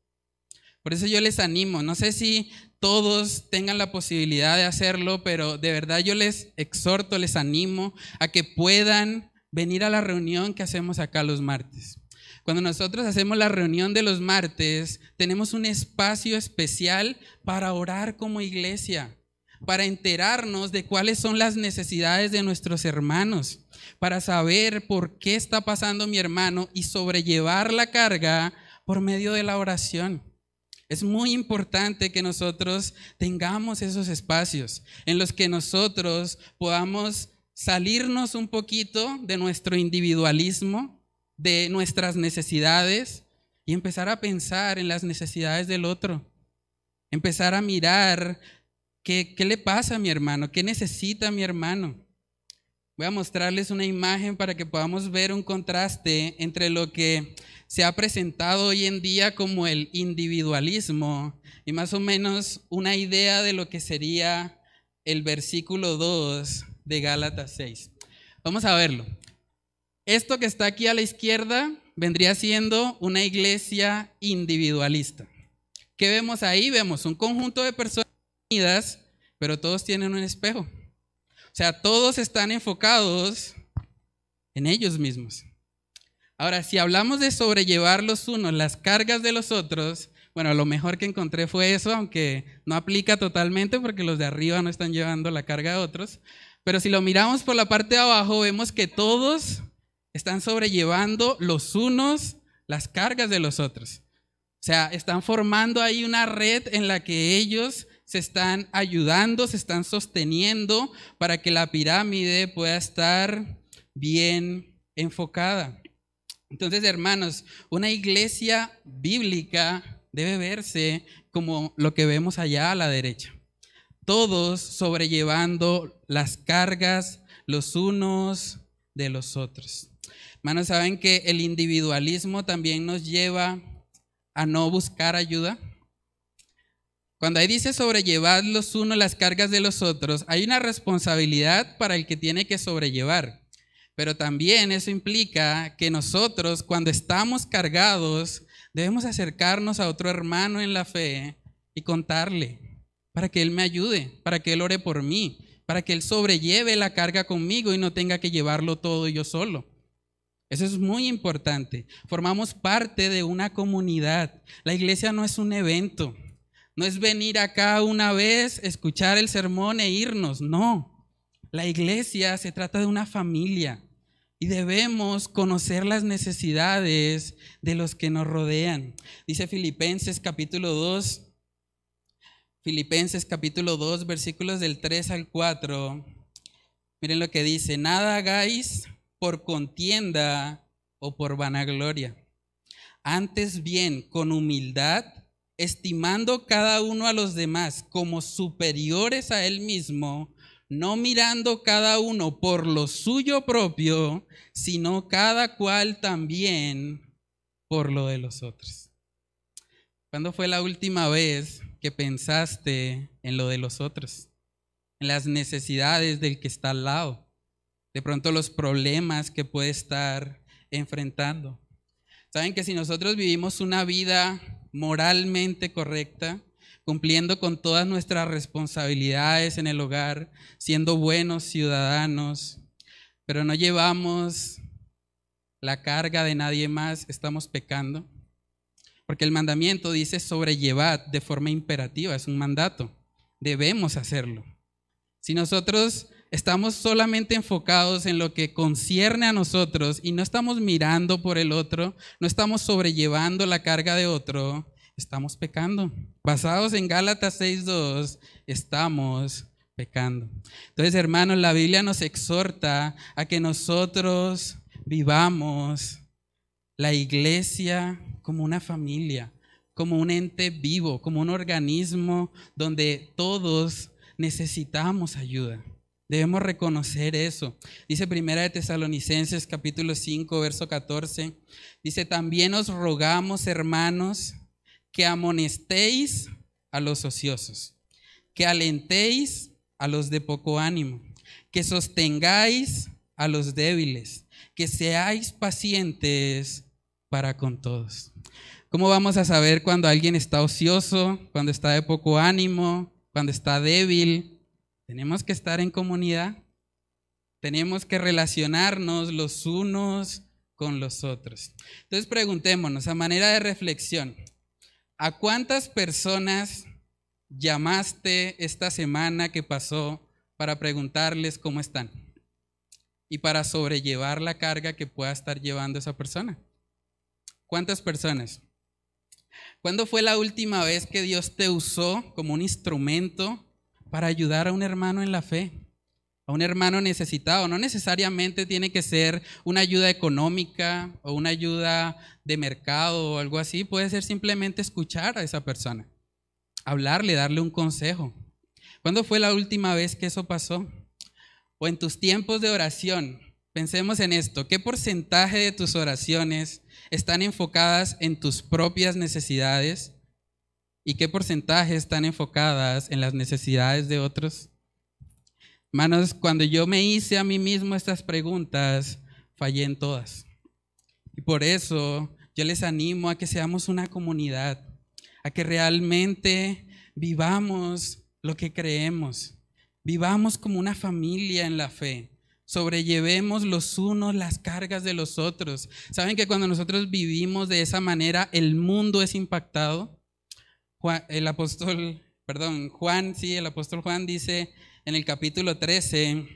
Por eso yo les animo, no sé si todos tengan la posibilidad de hacerlo, pero de verdad yo les exhorto, les animo a que puedan venir a la reunión que hacemos acá los martes. Cuando nosotros hacemos la reunión de los martes, tenemos un espacio especial para orar como iglesia, para enterarnos de cuáles son las necesidades de nuestros hermanos, para saber por qué está pasando mi hermano y sobrellevar la carga por medio de la oración. Es muy importante que nosotros tengamos esos espacios en los que nosotros podamos salirnos un poquito de nuestro individualismo de nuestras necesidades y empezar a pensar en las necesidades del otro. Empezar a mirar qué, qué le pasa a mi hermano, qué necesita mi hermano. Voy a mostrarles una imagen para que podamos ver un contraste entre lo que se ha presentado hoy en día como el individualismo y más o menos una idea de lo que sería el versículo 2 de Gálatas 6. Vamos a verlo. Esto que está aquí a la izquierda vendría siendo una iglesia individualista. ¿Qué vemos ahí? Vemos un conjunto de personas unidas, pero todos tienen un espejo. O sea, todos están enfocados en ellos mismos. Ahora, si hablamos de sobrellevar los unos las cargas de los otros, bueno, lo mejor que encontré fue eso, aunque no aplica totalmente porque los de arriba no están llevando la carga de otros. Pero si lo miramos por la parte de abajo, vemos que todos están sobrellevando los unos las cargas de los otros. O sea, están formando ahí una red en la que ellos se están ayudando, se están sosteniendo para que la pirámide pueda estar bien enfocada. Entonces, hermanos, una iglesia bíblica debe verse como lo que vemos allá a la derecha. Todos sobrellevando las cargas los unos de los otros. Hermanos, ¿saben que el individualismo también nos lleva a no buscar ayuda? Cuando ahí dice sobrellevar los unos las cargas de los otros, hay una responsabilidad para el que tiene que sobrellevar. Pero también eso implica que nosotros, cuando estamos cargados, Debemos acercarnos a otro hermano en la fe y contarle para que Él me ayude, para que Él ore por mí, para que Él sobrelleve la carga conmigo y no tenga que llevarlo todo yo solo. Eso es muy importante. Formamos parte de una comunidad. La iglesia no es un evento. No es venir acá una vez, escuchar el sermón e irnos. No. La iglesia se trata de una familia. Y debemos conocer las necesidades de los que nos rodean. Dice Filipenses capítulo 2, Filipenses capítulo 2, versículos del 3 al 4. Miren lo que dice, nada hagáis por contienda o por vanagloria. Antes bien, con humildad, estimando cada uno a los demás como superiores a él mismo, no mirando cada uno por lo suyo propio, sino cada cual también por lo de los otros. ¿Cuándo fue la última vez que pensaste en lo de los otros? En las necesidades del que está al lado. De pronto los problemas que puede estar enfrentando. Saben que si nosotros vivimos una vida moralmente correcta, cumpliendo con todas nuestras responsabilidades en el hogar, siendo buenos ciudadanos, pero no llevamos la carga de nadie más, estamos pecando. Porque el mandamiento dice sobrellevar de forma imperativa, es un mandato. Debemos hacerlo. Si nosotros estamos solamente enfocados en lo que concierne a nosotros y no estamos mirando por el otro, no estamos sobrellevando la carga de otro, estamos pecando. Basados en Gálatas 6.2, estamos pecando. Entonces, hermanos, la Biblia nos exhorta a que nosotros vivamos la iglesia como una familia, como un ente vivo, como un organismo donde todos necesitamos ayuda. Debemos reconocer eso. Dice Primera de Tesalonicenses capítulo 5, verso 14. Dice, también os rogamos, hermanos, que amonestéis a los ociosos, que alentéis a los de poco ánimo, que sostengáis a los débiles, que seáis pacientes para con todos. ¿Cómo vamos a saber cuando alguien está ocioso, cuando está de poco ánimo, cuando está débil? Tenemos que estar en comunidad. Tenemos que relacionarnos los unos con los otros. Entonces preguntémonos a manera de reflexión, ¿A cuántas personas llamaste esta semana que pasó para preguntarles cómo están? Y para sobrellevar la carga que pueda estar llevando esa persona. ¿Cuántas personas? ¿Cuándo fue la última vez que Dios te usó como un instrumento para ayudar a un hermano en la fe? A un hermano necesitado. No necesariamente tiene que ser una ayuda económica o una ayuda de mercado o algo así. Puede ser simplemente escuchar a esa persona, hablarle, darle un consejo. ¿Cuándo fue la última vez que eso pasó? O en tus tiempos de oración. Pensemos en esto. ¿Qué porcentaje de tus oraciones están enfocadas en tus propias necesidades? ¿Y qué porcentaje están enfocadas en las necesidades de otros? Hermanos, cuando yo me hice a mí mismo estas preguntas, fallé en todas. Y por eso yo les animo a que seamos una comunidad, a que realmente vivamos lo que creemos, vivamos como una familia en la fe, sobrellevemos los unos las cargas de los otros. ¿Saben que cuando nosotros vivimos de esa manera, el mundo es impactado? el apóstol, perdón, Juan, sí, el apóstol Juan dice en el capítulo 13,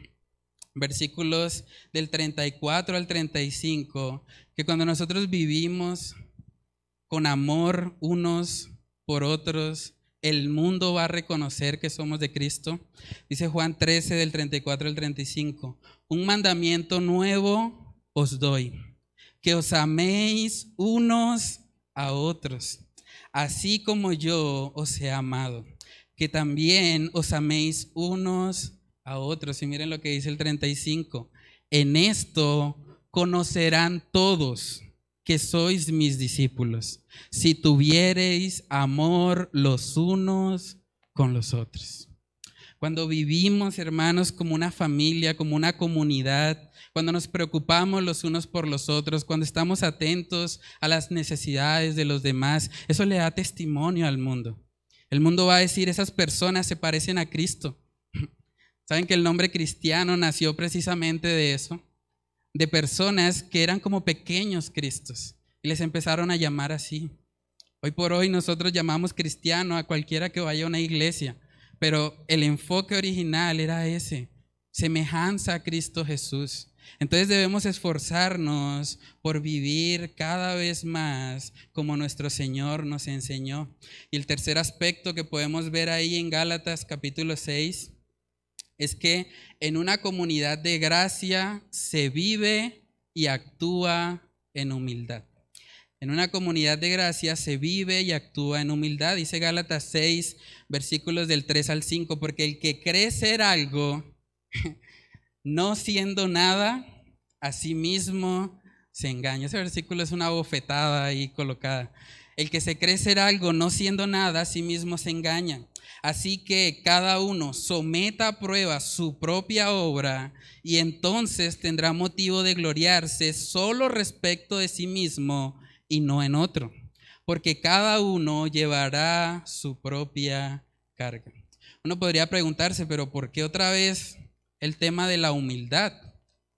versículos del 34 al 35, que cuando nosotros vivimos con amor unos por otros, el mundo va a reconocer que somos de Cristo. Dice Juan 13 del 34 al 35, un mandamiento nuevo os doy, que os améis unos a otros, así como yo os he amado que también os améis unos a otros. Y miren lo que dice el 35. En esto conocerán todos que sois mis discípulos, si tuviereis amor los unos con los otros. Cuando vivimos, hermanos, como una familia, como una comunidad, cuando nos preocupamos los unos por los otros, cuando estamos atentos a las necesidades de los demás, eso le da testimonio al mundo. El mundo va a decir, esas personas se parecen a Cristo. *clears throat* ¿Saben que el nombre cristiano nació precisamente de eso? De personas que eran como pequeños Cristos y les empezaron a llamar así. Hoy por hoy nosotros llamamos cristiano a cualquiera que vaya a una iglesia, pero el enfoque original era ese, semejanza a Cristo Jesús. Entonces debemos esforzarnos por vivir cada vez más como nuestro Señor nos enseñó. Y el tercer aspecto que podemos ver ahí en Gálatas capítulo 6 es que en una comunidad de gracia se vive y actúa en humildad. En una comunidad de gracia se vive y actúa en humildad. Dice Gálatas 6, versículos del 3 al 5, porque el que cree ser algo *laughs* no siendo nada, a sí mismo se engaña. Ese versículo es una bofetada ahí colocada. El que se cree ser algo no siendo nada, a sí mismo se engaña. Así que cada uno someta a prueba su propia obra y entonces tendrá motivo de gloriarse solo respecto de sí mismo y no en otro, porque cada uno llevará su propia carga. Uno podría preguntarse, pero ¿por qué otra vez el tema de la humildad.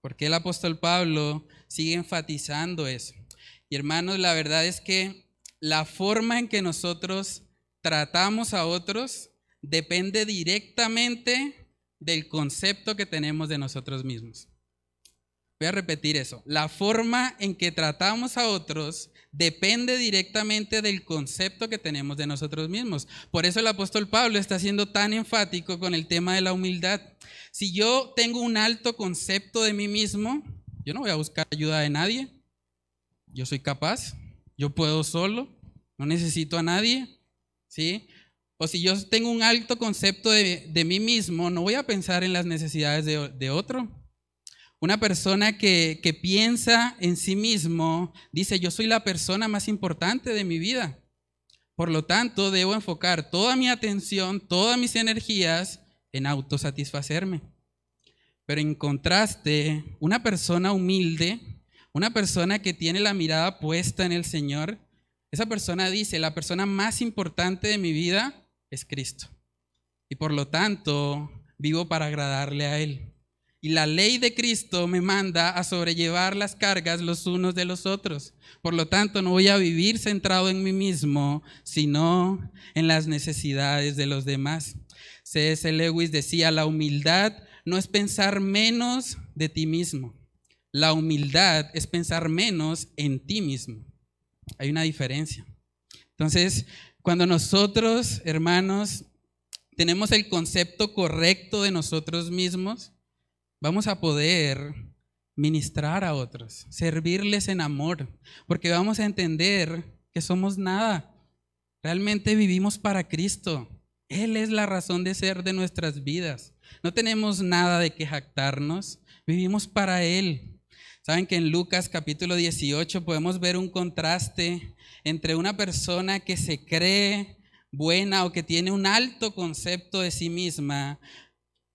porque el apóstol Pablo sigue enfatizando eso? Y hermanos, la verdad es que la forma en que nosotros tratamos a otros depende directamente del concepto que tenemos de nosotros mismos. Voy a repetir eso. La forma en que tratamos a otros depende directamente del concepto que tenemos de nosotros mismos. Por eso el apóstol Pablo está siendo tan enfático con el tema de la humildad. Si yo tengo un alto concepto de mí mismo, yo no voy a buscar ayuda de nadie. Yo soy capaz, yo puedo solo, no necesito a nadie. ¿Sí? O si yo tengo un alto concepto de, mí mismo, no voy a pensar en las necesidades de, de otro. Una persona que, que, piensa en sí mismo dice, yo soy la persona más importante de mi vida. Por lo tanto, debo enfocar toda mi atención, todas mis energías en autosatisfacerme. Pero en contraste, una persona humilde, una persona que tiene la mirada puesta en el Señor, esa persona dice, la persona más importante de mi vida es Cristo. Y por lo tanto, vivo para agradarle a Él. Y la ley de Cristo me manda a sobrellevar las cargas los unos de los otros. Por lo tanto, no voy a vivir centrado en mí mismo, sino en las necesidades de los demás. C.S. Lewis decía, la humildad no es pensar menos de ti mismo. La humildad es pensar menos en ti mismo. Hay una diferencia. Entonces, cuando nosotros, hermanos, tenemos el concepto correcto de nosotros mismos, vamos a poder ministrar a otros, servirles en amor, porque vamos a entender que somos nada. Realmente vivimos para Cristo. Él es la razón de ser de nuestras vidas. No tenemos nada de que jactarnos, vivimos para Él. Saben que en Lucas capítulo 18 podemos ver un contraste entre una persona que se cree buena o que tiene un alto concepto de sí misma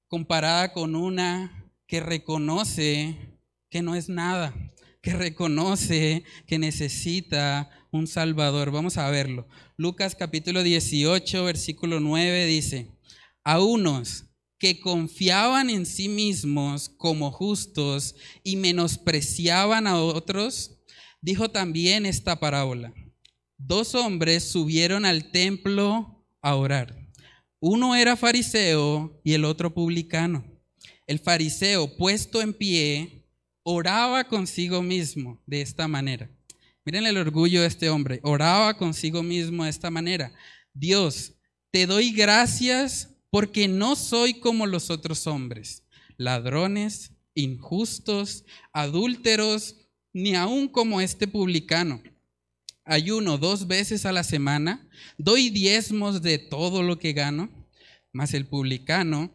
comparada con una que reconoce que no es nada, que reconoce que necesita un Salvador. Vamos a verlo. Lucas capítulo 18, versículo 9 dice, a unos que confiaban en sí mismos como justos y menospreciaban a otros, dijo también esta parábola. Dos hombres subieron al templo a orar. Uno era fariseo y el otro publicano. El fariseo, puesto en pie, oraba consigo mismo de esta manera. Miren el orgullo de este hombre. Oraba consigo mismo de esta manera. Dios, te doy gracias porque no soy como los otros hombres, ladrones, injustos, adúlteros, ni aun como este publicano. Ayuno dos veces a la semana, doy diezmos de todo lo que gano, mas el publicano,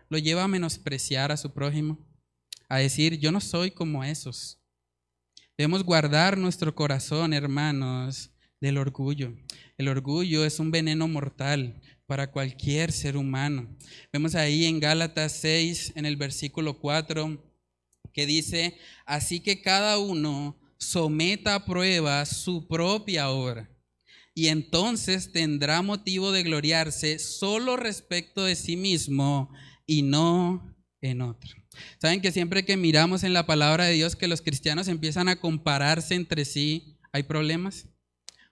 lo lleva a menospreciar a su prójimo, a decir, yo no soy como esos. Debemos guardar nuestro corazón, hermanos, del orgullo. El orgullo es un veneno mortal para cualquier ser humano. Vemos ahí en Gálatas 6, en el versículo 4, que dice, así que cada uno someta a prueba su propia obra y entonces tendrá motivo de gloriarse solo respecto de sí mismo y no en otro. Saben que siempre que miramos en la palabra de Dios que los cristianos empiezan a compararse entre sí, hay problemas.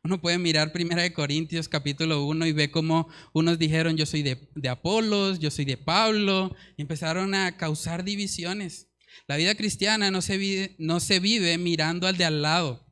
Uno puede mirar Primera de Corintios capítulo 1 y ve cómo unos dijeron yo soy de, de Apolos, yo soy de Pablo, y empezaron a causar divisiones. La vida cristiana no se, vive, no se vive mirando al de al lado.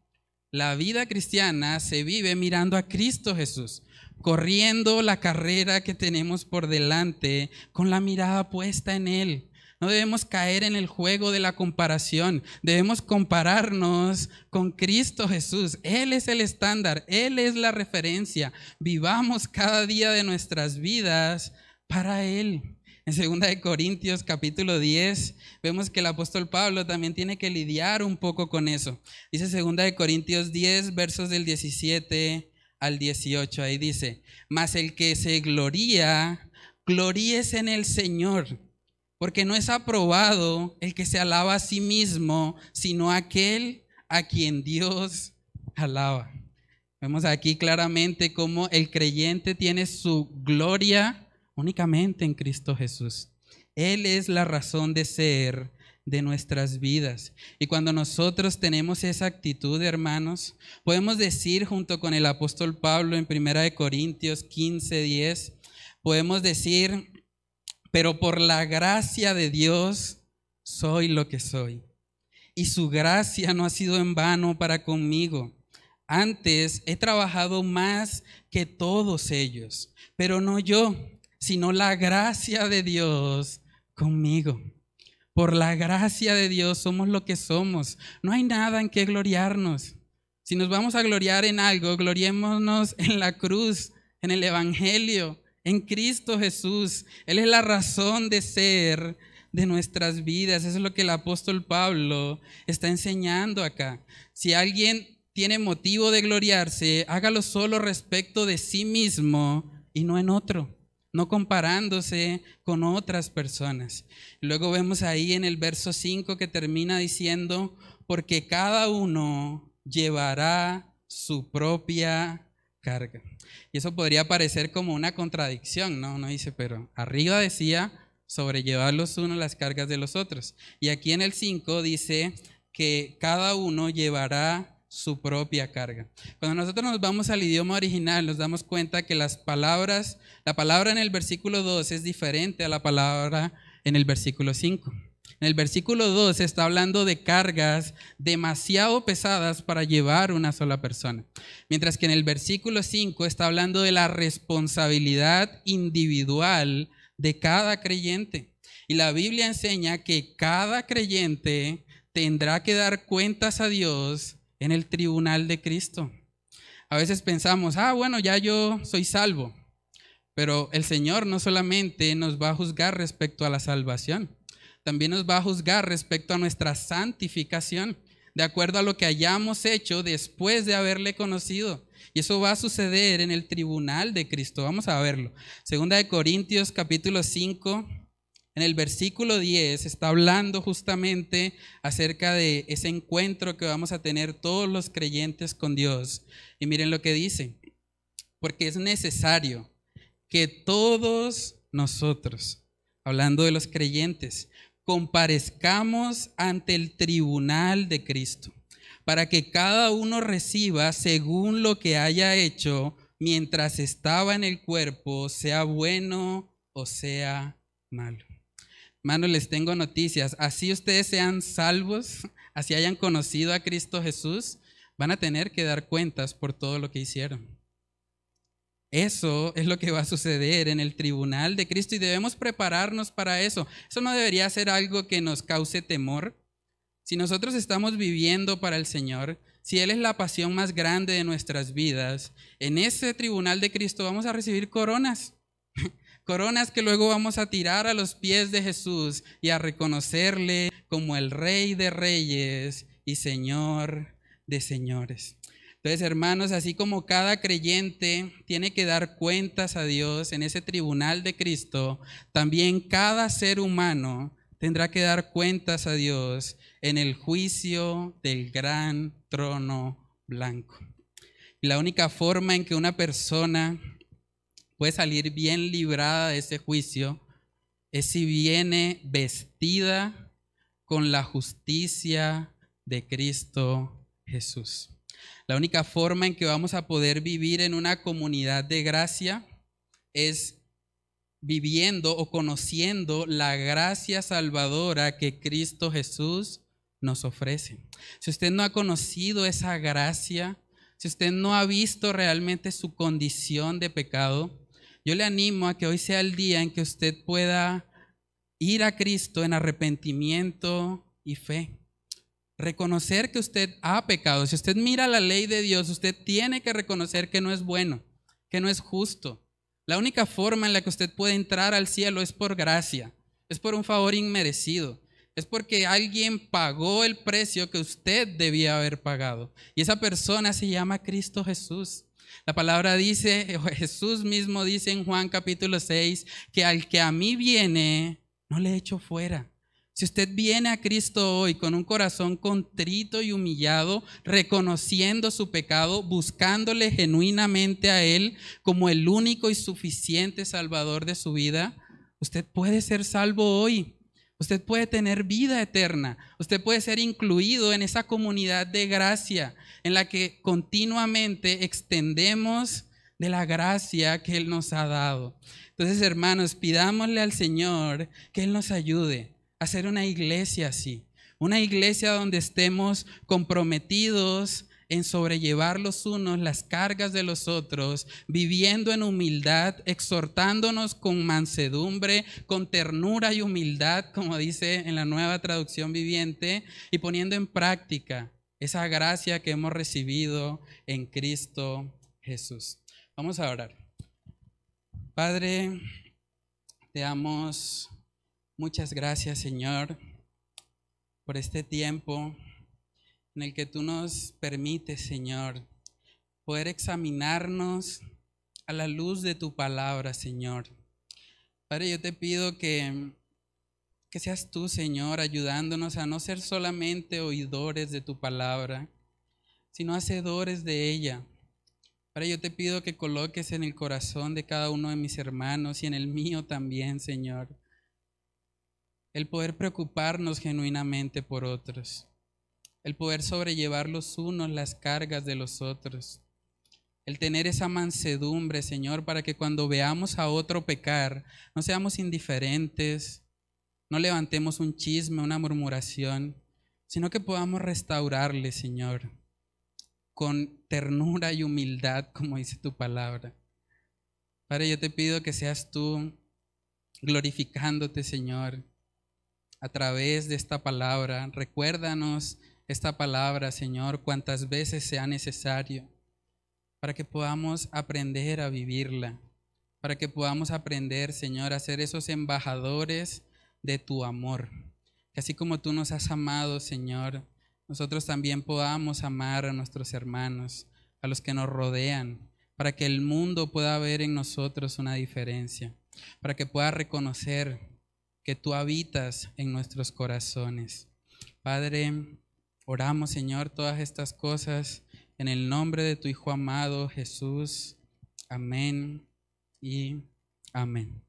La vida cristiana se vive mirando a Cristo Jesús, corriendo la carrera que tenemos por delante con la mirada puesta en Él. No debemos caer en el juego de la comparación. Debemos compararnos con Cristo Jesús. Él es el estándar, Él es la referencia. Vivamos cada día de nuestras vidas para Él. En 2 Corintios capítulo 10 vemos que el apóstol Pablo también tiene que lidiar un poco con eso. Dice 2 Corintios 10 versos del 17 al 18. Ahí dice, mas el que se gloría, gloríese en el Señor. Porque no es aprobado el que se alaba a sí mismo, sino aquel a quien Dios alaba. Vemos aquí claramente cómo el creyente tiene su gloria únicamente en Cristo Jesús. Él es la razón de ser de nuestras vidas. Y cuando nosotros tenemos esa actitud, hermanos, podemos decir junto con el apóstol Pablo en 1 Corintios 15, 10, podemos decir, pero por la gracia de Dios soy lo que soy. Y su gracia no ha sido en vano para conmigo. Antes he trabajado más que todos ellos, pero no yo, sino la gracia de Dios conmigo. Por la gracia de Dios somos lo que somos. No hay nada en que gloriarnos. Si nos vamos a gloriar en algo, gloriémonos en la cruz, en el Evangelio, en Cristo Jesús. Él es la razón de ser de nuestras vidas. Eso es lo que el apóstol Pablo está enseñando acá. Si alguien tiene motivo de gloriarse, hágalo solo respecto de sí mismo y no en otro, no comparándose con otras personas. Luego vemos ahí en el verso 5 que termina diciendo, porque cada uno llevará su propia carga. Y eso podría parecer como una contradicción, ¿no? Uno dice, pero arriba decía, sobrellevar los unos las cargas de los otros. Y aquí en el 5 dice que cada uno llevará su propia carga. Cuando nosotros nos vamos al idioma original, nos damos cuenta que las palabras, la palabra en el versículo 2 es diferente a la palabra en el versículo 5. En el versículo 2 está hablando de cargas demasiado pesadas para llevar una sola persona. Mientras que en el versículo 5 está hablando de la responsabilidad individual de cada creyente. Y la Biblia enseña que cada creyente tendrá que dar cuentas a Dios en el tribunal de Cristo. A veces pensamos, ah, bueno, ya yo soy salvo. Pero el Señor no solamente nos va a juzgar respecto a la salvación, también nos va a juzgar respecto a nuestra santificación, de acuerdo a lo que hayamos hecho después de haberle conocido. Y eso va a suceder en el tribunal de Cristo. Vamos a verlo. Segunda de Corintios capítulo 5, en el versículo 10 está hablando justamente acerca de ese encuentro que vamos a tener todos los creyentes con Dios. Y miren lo que dice, porque es necesario que todos nosotros, hablando de los creyentes, comparezcamos ante el tribunal de Cristo, para que cada uno reciba según lo que haya hecho mientras estaba en el cuerpo, sea bueno o sea malo. Hermanos, les tengo noticias. Así ustedes sean salvos, *laughs* así hayan conocido a Cristo Jesús, van a tener que dar cuentas por todo lo que hicieron. Eso es lo que va a suceder en el tribunal de Cristo y debemos prepararnos para eso. Eso no debería ser algo que nos cause temor. Si nosotros estamos viviendo para el Señor, si Él es la pasión más grande de nuestras vidas, en ese tribunal de Cristo vamos a recibir coronas. Coronas que luego vamos a tirar a los pies de Jesús y a reconocerle como el Rey de Reyes y Señor de Señores. Entonces, hermanos, así como cada creyente tiene que dar cuentas a Dios en ese tribunal de Cristo, también cada ser humano tendrá que dar cuentas a Dios en el juicio del gran trono blanco. La única forma en que una persona puede salir bien librada de ese juicio es si viene vestida con la justicia de Cristo Jesús. La única forma en que vamos a poder vivir en una comunidad de gracia es viviendo o conociendo la gracia salvadora que Cristo Jesús nos ofrece. Si usted no ha conocido esa gracia, si usted no ha visto realmente su condición de pecado, yo le animo a que hoy sea el día en que usted pueda ir a Cristo en arrepentimiento y fe. Reconocer que usted ha pecado. Si usted mira la ley de Dios, usted tiene que reconocer que no es bueno, que no es justo. La única forma en la que usted puede entrar al cielo es por gracia, es por un favor inmerecido. Es porque alguien pagó el precio que usted debía haber pagado. Y esa persona se llama Cristo Jesús. La palabra dice, *laughs* Jesús mismo dice en Juan capítulo 6, que al que a mí viene, no le echo fuera. Si usted viene a Cristo hoy con un corazón contrito y humillado, reconociendo su pecado, buscándole genuinamente a Él como el único y suficiente Salvador de su vida, usted puede ser salvo hoy. Usted puede tener vida eterna. Usted puede ser incluido en esa comunidad de gracia en la que continuamente extendemos de la gracia que Él nos ha dado. Entonces, hermanos, pidámosle al Señor que Él nos ayude a hacer una iglesia así. Una iglesia donde estemos comprometidos en sobrellevar los unos las cargas de los otros, viviendo en humildad, exhortándonos con mansedumbre, con ternura y humildad, como dice en la nueva traducción viviente, y poniendo en práctica esa gracia que hemos recibido en Cristo Jesús. Vamos a orar. Padre, te damos muchas gracias, Señor, por este tiempo en el que tú nos permites, Señor, poder examinarnos a la luz de tu palabra, Señor. Padre, yo te pido que que seas tú, Señor, ayudándonos a no ser solamente oidores de tu palabra, sino hacedores de ella. Para yo te pido que coloques en el corazón de cada uno de mis hermanos y en el mío también, Señor, el poder preocuparnos genuinamente por otros, el poder sobrellevar los unos las cargas de los otros, el tener esa mansedumbre, Señor, para que cuando veamos a otro pecar, no seamos indiferentes, no levantemos un chisme, una murmuración, sino que podamos restaurarle, Señor, con ternura y humildad, como dice tu palabra. Padre, yo te pido que seas tú glorificándote, Señor, a través de esta palabra. Recuérdanos esta palabra, Señor, cuantas veces sea necesario, para que podamos aprender a vivirla, para que podamos aprender, Señor, a ser esos embajadores de tu amor. Que así como tú nos has amado, Señor, nosotros también podamos amar a nuestros hermanos, a los que nos rodean, para que el mundo pueda ver en nosotros una diferencia, para que pueda reconocer que tú habitas en nuestros corazones. Padre, oramos, Señor, todas estas cosas en el nombre de tu Hijo amado Jesús. Amén y amén.